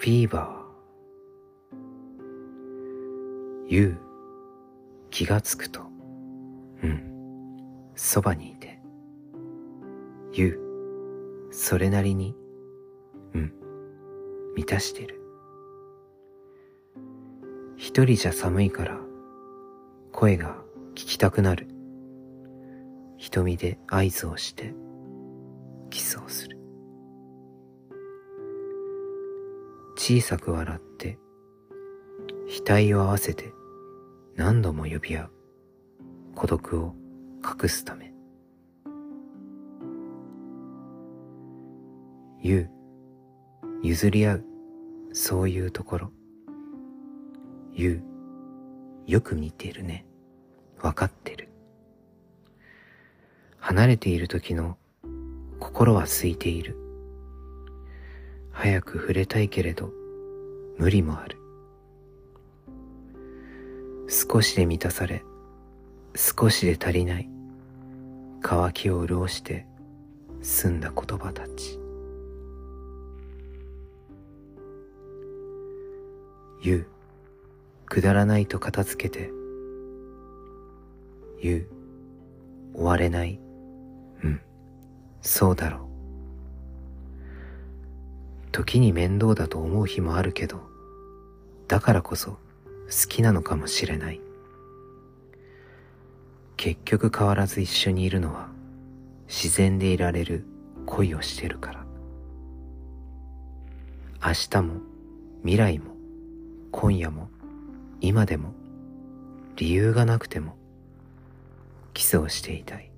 フィーバー。ゆう、気がつくと、うん、そばにいて。ゆう、それなりに、うん、満たしてる。一人じゃ寒いから、声が聞きたくなる。瞳で合図をして、キスをする。小さく笑って、額を合わせて何度も呼び合う孤独を隠すため。言う、譲り合う、そういうところ。言う、よく似ているね。わかってる。離れている時の心は空いている。早く触れたいけれど無理もある。少しで満たされ、少しで足りない。乾きを潤して澄んだ言葉たち。言う、くだらないと片付けて。言う、終われない。うん、そうだろう。時に面倒だと思う日もあるけど、だからこそ好きなのかもしれない。結局変わらず一緒にいるのは自然でいられる恋をしてるから。明日も未来も今夜も今でも理由がなくてもキスをしていたい。